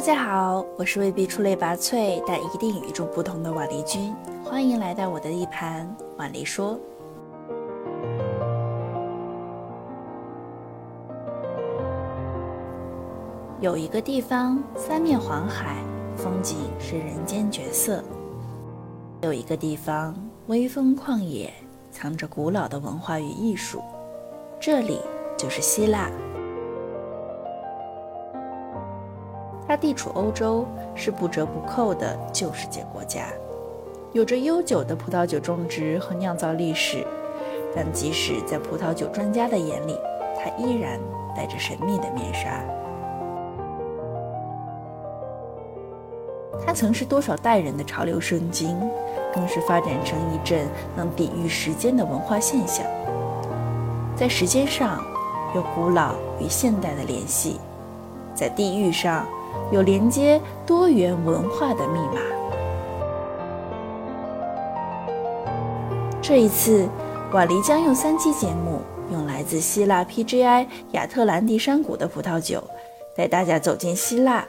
大家好，我是未必出类拔萃，但一定与众不同的婉丽君，欢迎来到我的地盘，婉丽说。有一个地方，三面环海，风景是人间绝色；有一个地方，微风旷野，藏着古老的文化与艺术，这里就是希腊。它地处欧洲，是不折不扣的旧世界国家，有着悠久的葡萄酒种植和酿造历史。但即使在葡萄酒专家的眼里，它依然戴着神秘的面纱。它曾是多少代人的潮流圣经，更是发展成一阵能抵御时间的文化现象。在时间上，有古老与现代的联系；在地域上，有连接多元文化的密码。这一次，瓦黎将用三期节目，用来自希腊 PGI 亚特兰蒂山谷的葡萄酒，带大家走进希腊，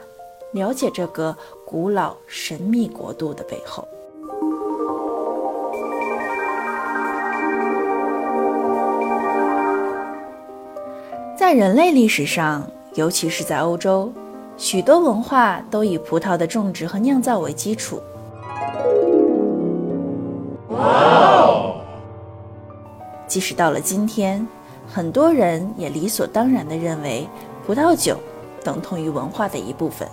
了解这个古老神秘国度的背后。在人类历史上，尤其是在欧洲。许多文化都以葡萄的种植和酿造为基础。哇！即使到了今天，很多人也理所当然地认为葡萄酒等同于文化的一部分。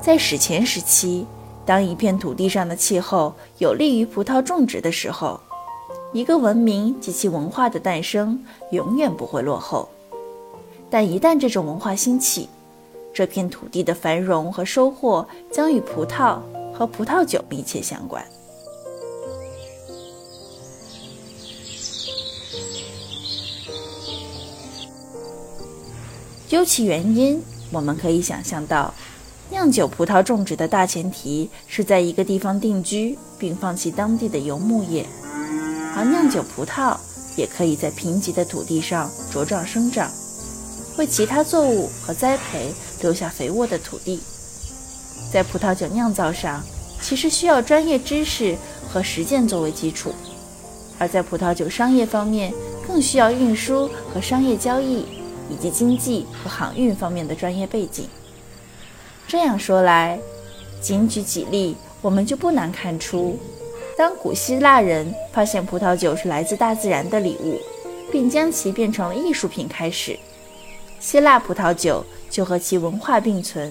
在史前时期，当一片土地上的气候有利于葡萄种植的时候，一个文明及其文化的诞生永远不会落后。但一旦这种文化兴起，这片土地的繁荣和收获将与葡萄和葡萄酒密切相关。究其原因，我们可以想象到，酿酒葡萄种植的大前提是在一个地方定居，并放弃当地的游牧业，而酿酒葡萄也可以在贫瘠的土地上茁壮生长。为其他作物和栽培留下肥沃的土地，在葡萄酒酿造上，其实需要专业知识和实践作为基础；而在葡萄酒商业方面，更需要运输和商业交易，以及经济和航运方面的专业背景。这样说来，仅举几例，我们就不难看出，当古希腊人发现葡萄酒是来自大自然的礼物，并将其变成了艺术品开始。希腊葡萄酒就和其文化并存，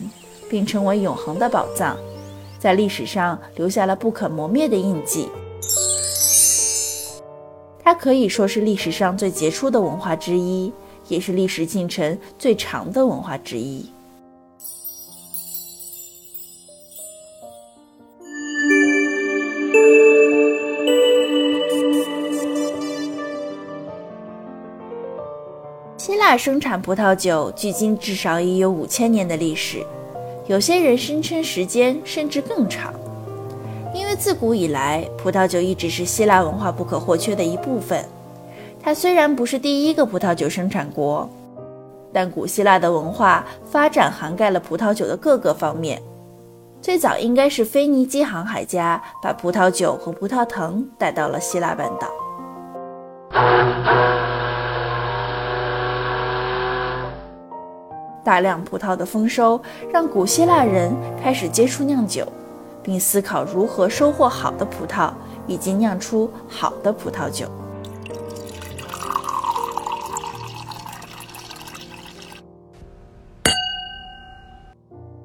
并成为永恒的宝藏，在历史上留下了不可磨灭的印记。它可以说是历史上最杰出的文化之一，也是历史进程最长的文化之一。生产葡萄酒距今至少已有五千年的历史，有些人声称时间甚至更长。因为自古以来，葡萄酒一直是希腊文化不可或缺的一部分。它虽然不是第一个葡萄酒生产国，但古希腊的文化发展涵盖了葡萄酒的各个方面。最早应该是腓尼基航海家把葡萄酒和葡萄藤带到了希腊半岛。大量葡萄的丰收，让古希腊人开始接触酿酒，并思考如何收获好的葡萄，以及酿出好的葡萄酒。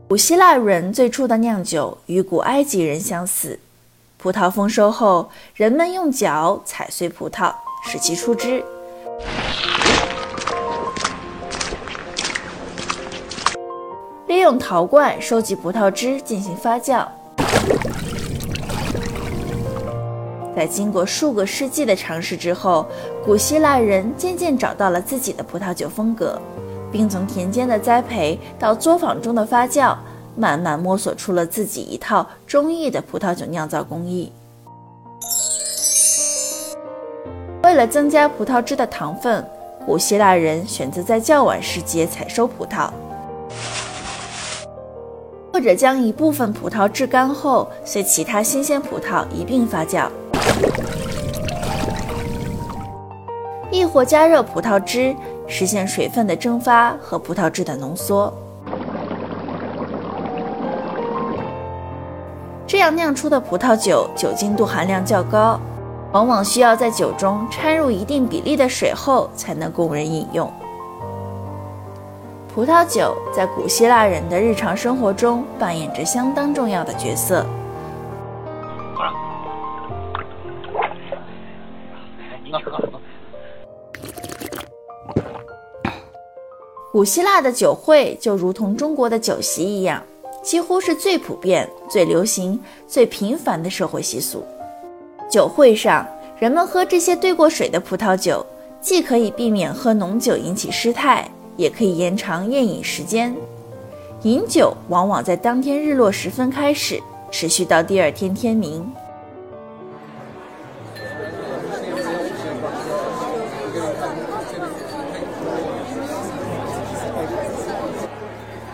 古希腊人最初的酿酒与古埃及人相似，葡萄丰收后，人们用脚踩碎葡萄，使其出汁。利用陶罐收集葡萄汁进行发酵，在经过数个世纪的尝试之后，古希腊人渐渐找到了自己的葡萄酒风格，并从田间的栽培到作坊中的发酵，慢慢摸索出了自己一套中意的葡萄酒酿造工艺。为了增加葡萄汁的糖分，古希腊人选择在较晚时节采收葡萄。或者将一部分葡萄制干后，随其他新鲜葡萄一并发酵；亦或加热葡萄汁，实现水分的蒸发和葡萄汁的浓缩。这样酿出的葡萄酒酒精度含量较高，往往需要在酒中掺入一定比例的水后才能供人饮用。葡萄酒在古希腊人的日常生活中扮演着相当重要的角色。古希腊的酒会就如同中国的酒席一样，几乎是最普遍、最流行、最频繁的社会习俗。酒会上，人们喝这些兑过水的葡萄酒，既可以避免喝浓酒引起失态。也可以延长宴饮时间。饮酒往往在当天日落时分开始，持续到第二天天明。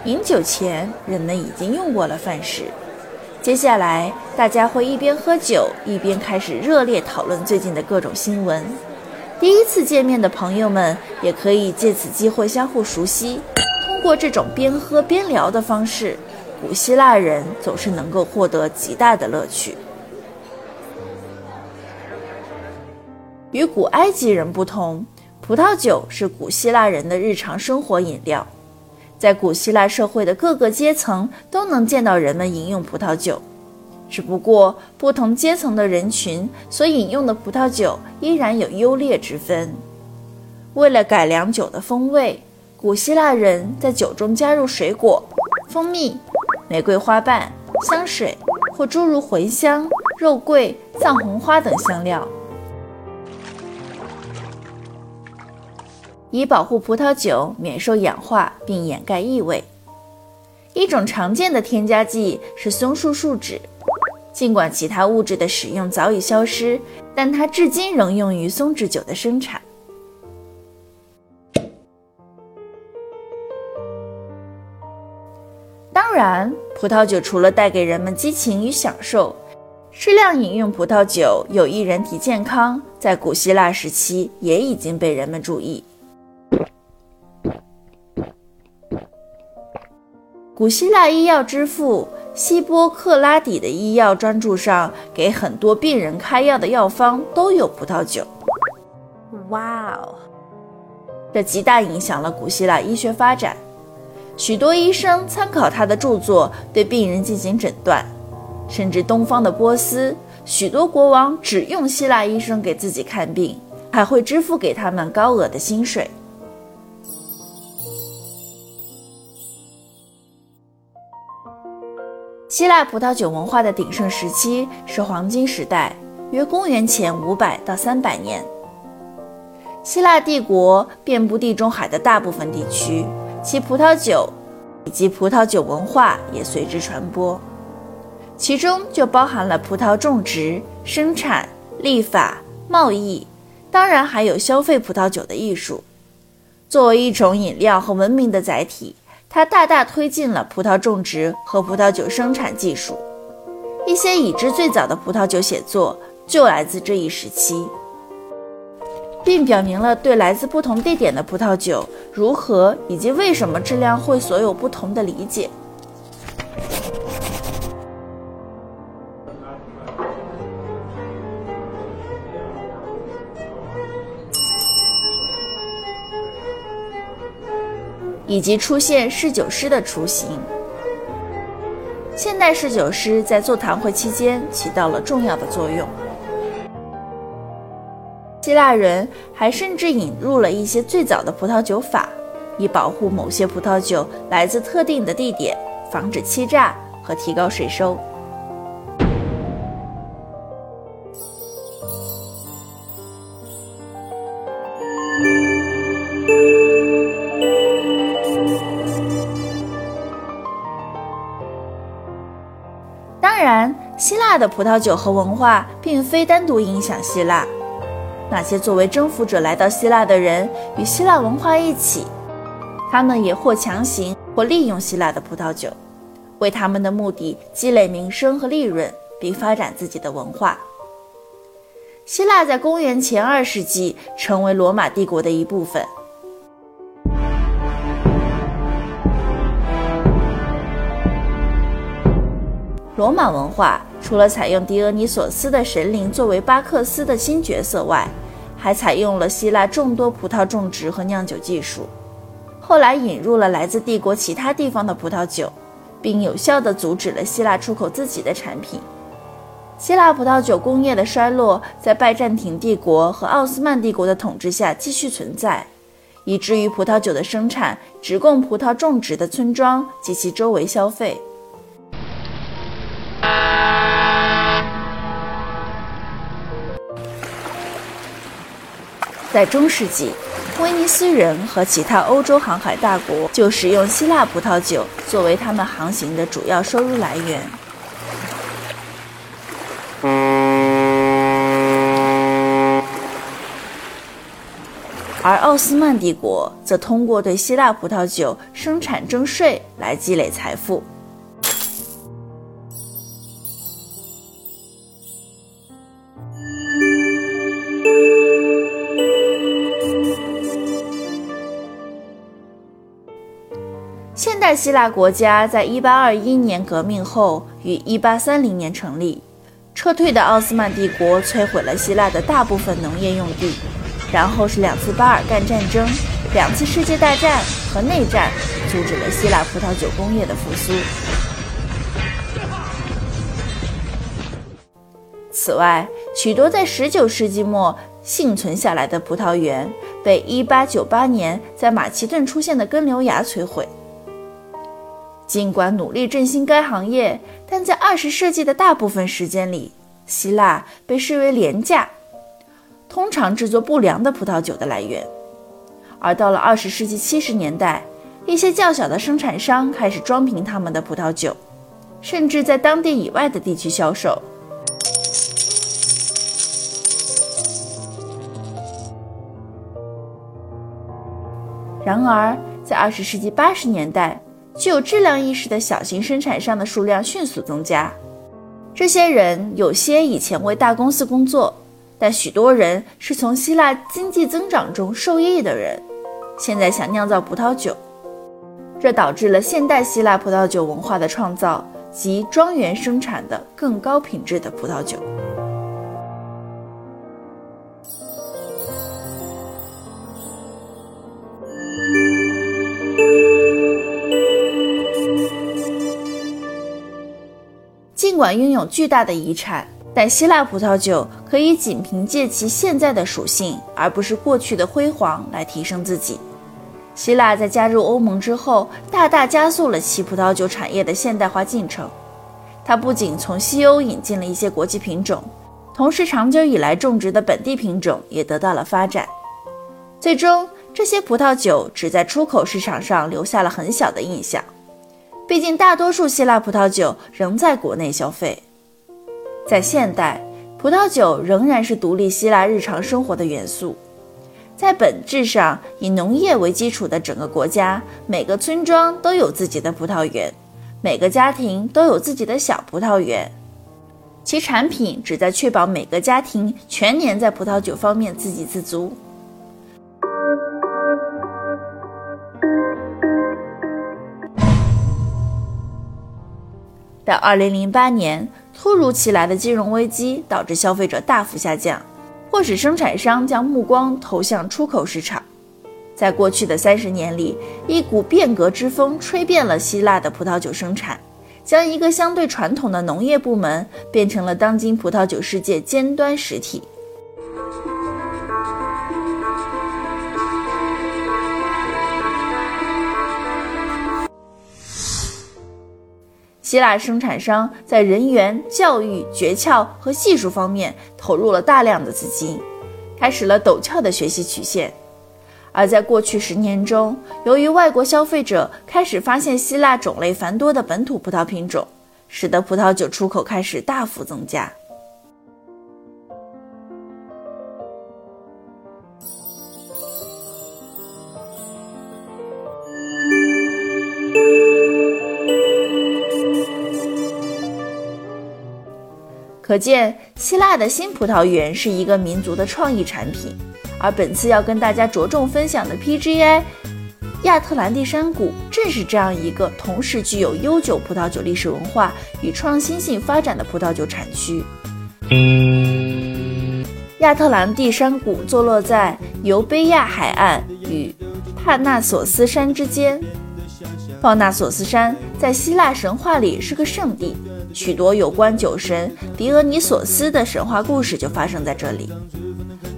饮酒前，人们已经用过了饭食。接下来，大家会一边喝酒，一边开始热烈讨论最近的各种新闻。第一次见面的朋友们也可以借此机会相互熟悉。通过这种边喝边聊的方式，古希腊人总是能够获得极大的乐趣。与古埃及人不同，葡萄酒是古希腊人的日常生活饮料，在古希腊社会的各个阶层都能见到人们饮用葡萄酒。只不过，不同阶层的人群所饮用的葡萄酒依然有优劣之分。为了改良酒的风味，古希腊人在酒中加入水果、蜂蜜、玫瑰花瓣、香水或诸如茴香、肉桂、藏红花等香料，以保护葡萄酒免受氧化并掩盖异味。一种常见的添加剂是松树树脂。尽管其他物质的使用早已消失，但它至今仍用于松脂酒的生产。当然，葡萄酒除了带给人们激情与享受，适量饮用葡萄酒有益人体健康，在古希腊时期也已经被人们注意。古希腊医药之父。希波克拉底的医药专著上，给很多病人开药的药方都有葡萄酒。哇哦，这极大影响了古希腊医学发展。许多医生参考他的著作对病人进行诊断，甚至东方的波斯，许多国王只用希腊医生给自己看病，还会支付给他们高额的薪水。希腊葡萄酒文化的鼎盛时期是黄金时代，约公元前五百到三百年。希腊帝国遍布地中海的大部分地区，其葡萄酒以及葡萄酒文化也随之传播，其中就包含了葡萄种植、生产、立法、贸易，当然还有消费葡萄酒的艺术。作为一种饮料和文明的载体。它大大推进了葡萄种植和葡萄酒生产技术，一些已知最早的葡萄酒写作就来自这一时期，并表明了对来自不同地点的葡萄酒如何以及为什么质量会所有不同的理解。以及出现侍酒师的雏形。现代侍酒师在座谈会期间起到了重要的作用。希腊人还甚至引入了一些最早的葡萄酒法，以保护某些葡萄酒来自特定的地点，防止欺诈和提高税收。希腊的葡萄酒和文化并非单独影响希腊，那些作为征服者来到希腊的人与希腊文化一起，他们也或强行或利用希腊的葡萄酒，为他们的目的积累名声和利润，并发展自己的文化。希腊在公元前二世纪成为罗马帝国的一部分。罗马文化除了采用狄俄尼索斯的神灵作为巴克斯的新角色外，还采用了希腊众多葡萄种植和酿酒技术。后来引入了来自帝国其他地方的葡萄酒，并有效地阻止了希腊出口自己的产品。希腊葡萄酒工业的衰落在拜占庭帝国和奥斯曼帝国的统治下继续存在，以至于葡萄酒的生产只供葡萄种植的村庄及其周围消费。在中世纪，威尼斯人和其他欧洲航海大国就使用希腊葡萄酒作为他们航行的主要收入来源，而奥斯曼帝国则通过对希腊葡萄酒生产征税来积累财富。代希腊国家在1821年革命后于1830年成立。撤退的奥斯曼帝国摧毁了希腊的大部分农业用地，然后是两次巴尔干战争、两次世界大战和内战，阻止了希腊葡萄酒工业的复苏。此外，许多在19世纪末幸存下来的葡萄园被1898年在马其顿出现的根瘤芽摧毁。尽管努力振兴该行业，但在二十世纪的大部分时间里，希腊被视为廉价、通常制作不良的葡萄酒的来源。而到了二十世纪七十年代，一些较小的生产商开始装瓶他们的葡萄酒，甚至在当地以外的地区销售。然而，在二十世纪八十年代，具有质量意识的小型生产商的数量迅速增加。这些人有些以前为大公司工作，但许多人是从希腊经济增长中受益的人，现在想酿造葡萄酒。这导致了现代希腊葡萄酒文化的创造及庄园生产的更高品质的葡萄酒。尽管拥有巨大的遗产，但希腊葡萄酒可以仅凭借其现在的属性，而不是过去的辉煌来提升自己。希腊在加入欧盟之后，大大加速了其葡萄酒产业的现代化进程。它不仅从西欧引进了一些国际品种，同时长久以来种植的本地品种也得到了发展。最终，这些葡萄酒只在出口市场上留下了很小的印象。毕竟，大多数希腊葡萄酒仍在国内消费。在现代，葡萄酒仍然是独立希腊日常生活的元素。在本质上以农业为基础的整个国家，每个村庄都有自己的葡萄园，每个家庭都有自己的小葡萄园。其产品旨在确保每个家庭全年在葡萄酒方面自给自足。到二零零八年，突如其来的金融危机导致消费者大幅下降，迫使生产商将目光投向出口市场。在过去的三十年里，一股变革之风吹遍了希腊的葡萄酒生产，将一个相对传统的农业部门变成了当今葡萄酒世界尖端实体。希腊生产商在人员、教育、诀窍和技术方面投入了大量的资金，开始了陡峭的学习曲线。而在过去十年中，由于外国消费者开始发现希腊种类繁多的本土葡萄品种，使得葡萄酒出口开始大幅增加。可见，希腊的新葡萄园是一个民族的创意产品。而本次要跟大家着重分享的 PGI 亚特兰蒂山谷，正是这样一个同时具有悠久葡萄酒历史文化与创新性发展的葡萄酒产区。亚特兰蒂山谷坐落在尤贝亚海岸与帕纳索斯山之间。帕纳索斯山在希腊神话里是个圣地，许多有关酒神狄俄尼索斯的神话故事就发生在这里。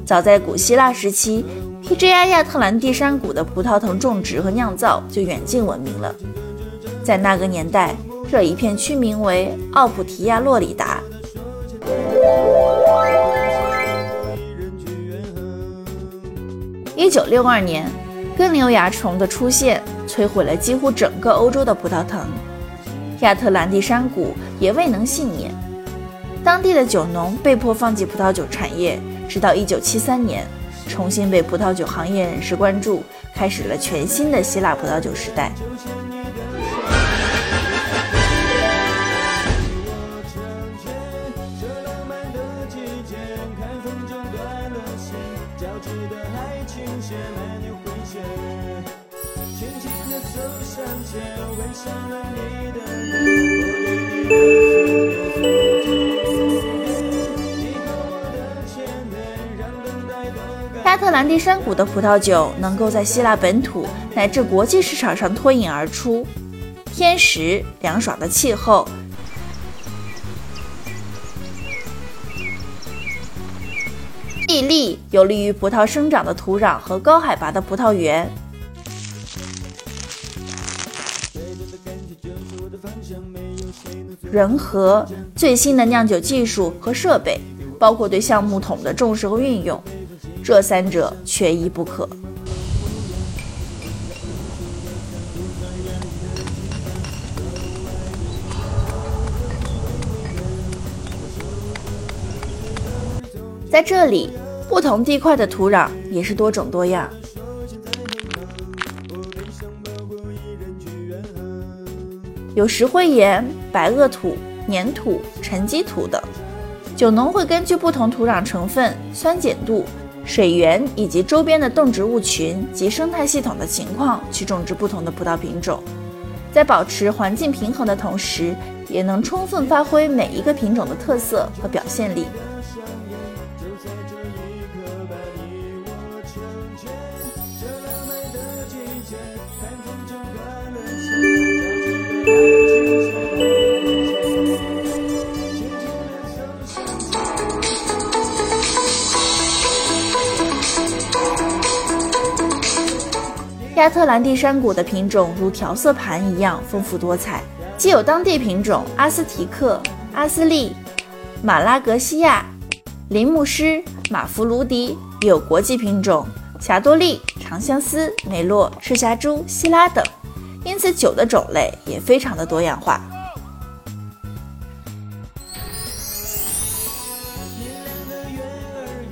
早在古希腊时期，PGI 亚特兰蒂山谷的葡萄藤种植和酿造就远近闻名了。在那个年代，这一片区名为奥普提亚洛里达。一九六二年，根瘤蚜虫的出现。摧毁了几乎整个欧洲的葡萄藤，亚特兰蒂山谷也未能幸免。当地的酒农被迫放弃葡萄酒产业，直到1973年，重新被葡萄酒行业人士关注，开始了全新的希腊葡萄酒时代。特兰蒂山谷的葡萄酒能够在希腊本土乃至国际市场上脱颖而出，天时凉爽的气候，地利有利于葡萄生长的土壤和高海拔的葡萄园。人和最新的酿酒技术和设备，包括对橡木桶的重视和运用，这三者缺一不可。在这里，不同地块的土壤也是多种多样。有石灰岩、白垩土、粘土、沉积土等。酒农会根据不同土壤成分、酸碱度、水源以及周边的动植物群及生态系统的情况去种植不同的葡萄品种，在保持环境平衡的同时，也能充分发挥每一个品种的特色和表现力。亚特兰蒂山谷的品种如调色盘一样丰富多彩，既有当地品种阿斯提克、阿斯利、马拉格西亚、林木狮、马弗卢迪，也有国际品种霞多丽、长相思、梅洛、赤霞珠、希拉等，因此酒的种类也非常的多样化。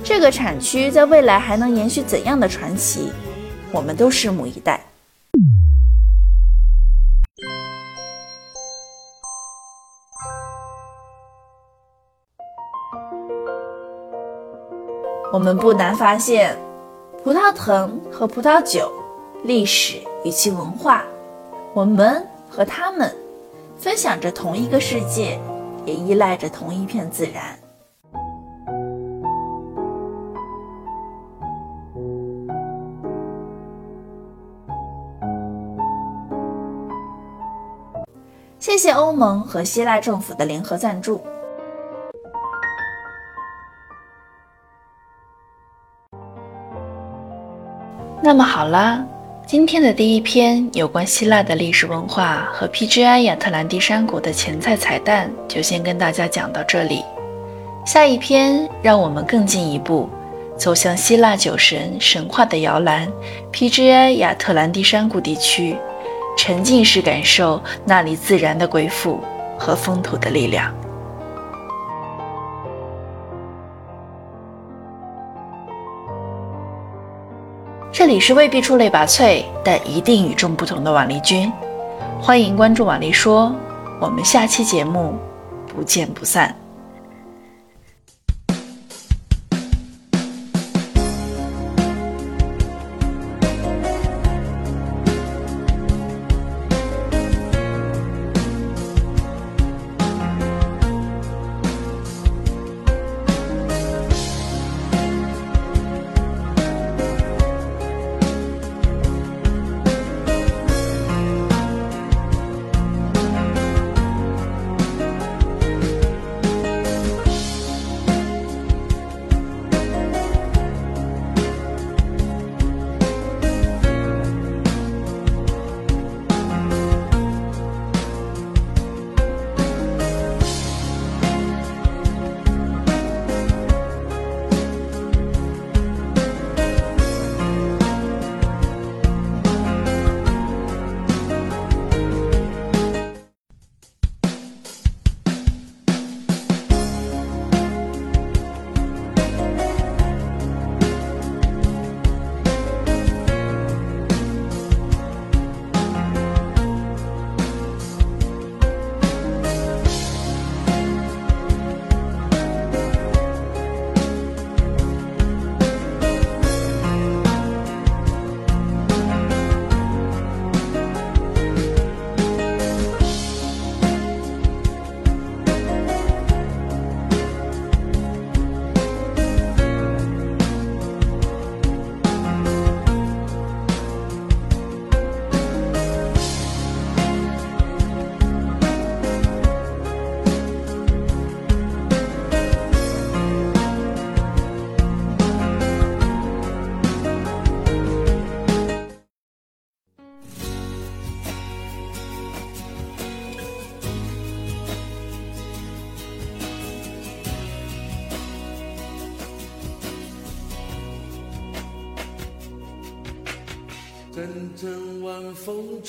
这个产区在未来还能延续怎样的传奇？我们都拭目以待。我们不难发现，葡萄藤和葡萄酒，历史与其文化，我们和他们分享着同一个世界，也依赖着同一片自然。谢谢欧盟和希腊政府的联合赞助。那么好啦，今天的第一篇有关希腊的历史文化和 PGI 亚特兰蒂山谷的前菜彩蛋就先跟大家讲到这里。下一篇让我们更进一步，走向希腊酒神神话的摇篮 ——PGI 亚特兰蒂山谷地区。沉浸式感受那里自然的归附和风土的力量。这里是未必出类拔萃，但一定与众不同的婉丽君。欢迎关注婉丽说，我们下期节目不见不散。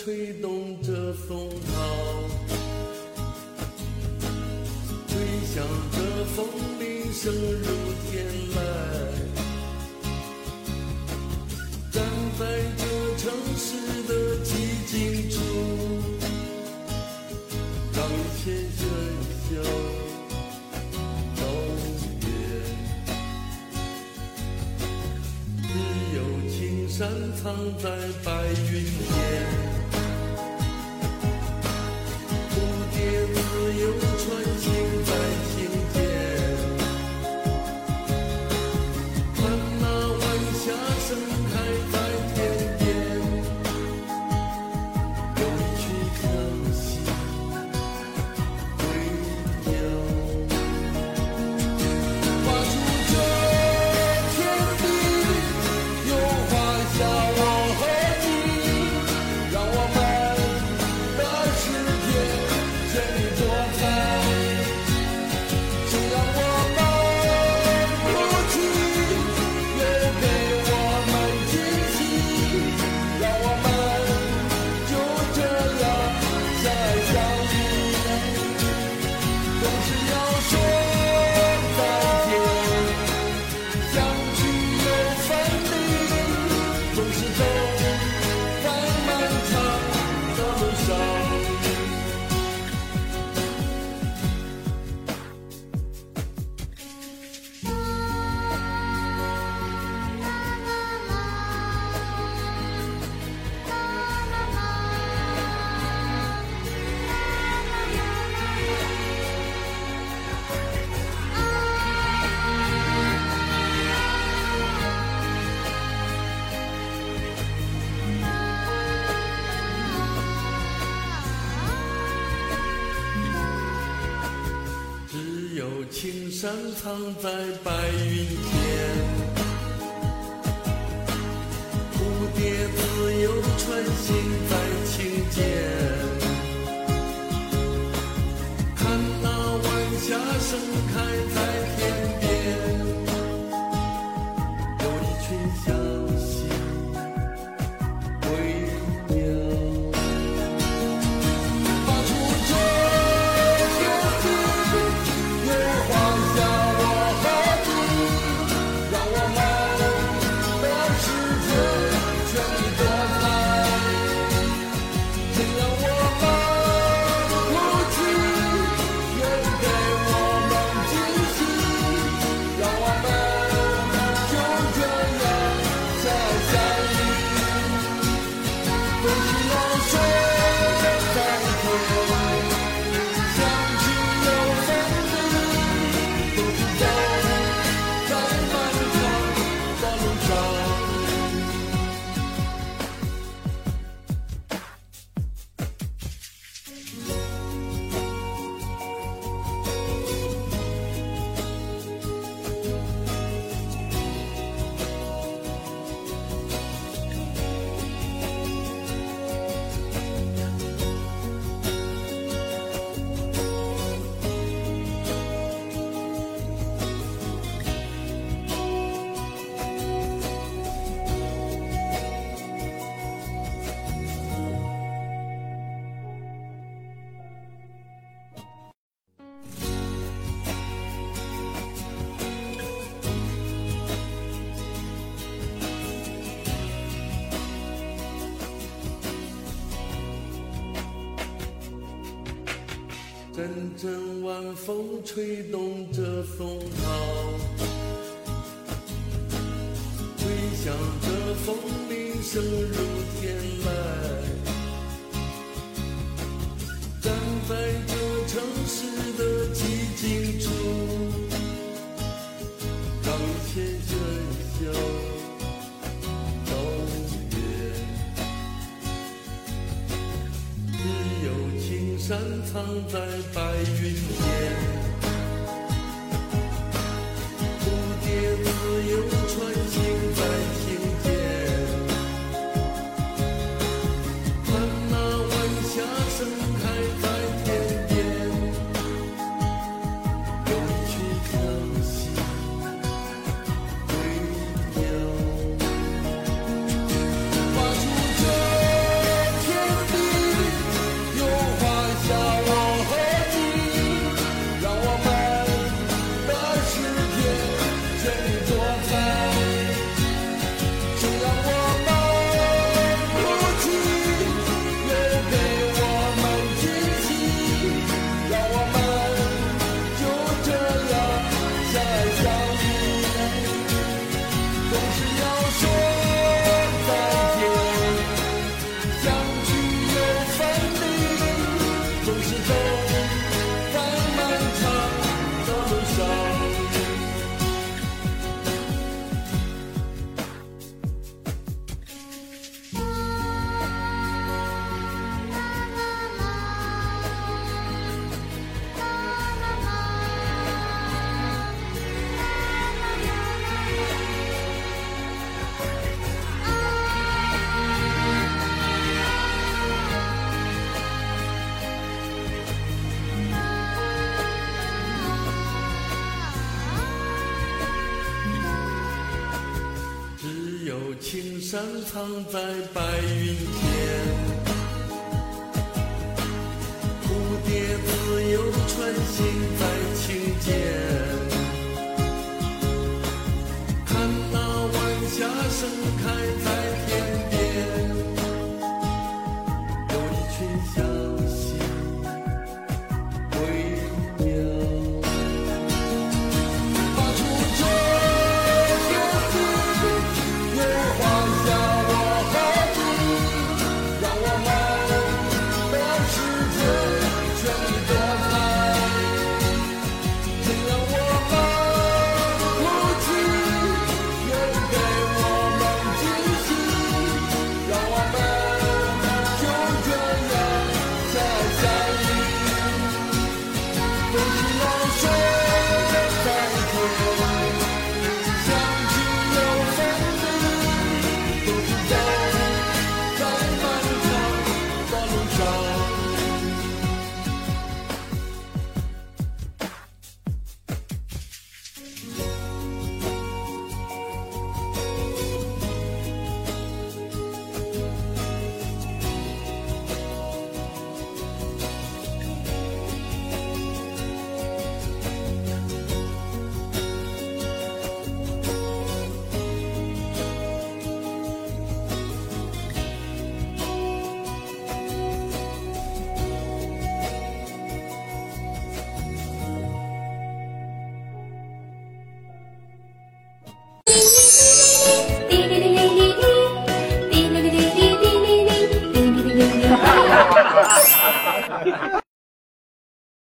吹动着松涛，吹响着风铃，声如天籁。站在这城市的寂静处，荡起喧嚣。只有青山藏在白云间。自由穿行。藏在白云间。阵晚风吹动着松涛，回响着风铃声如天籁，站在这城市的。珍藏在白云间有青山藏在白云间蝴蝶自由穿行在清涧看那晚霞盛开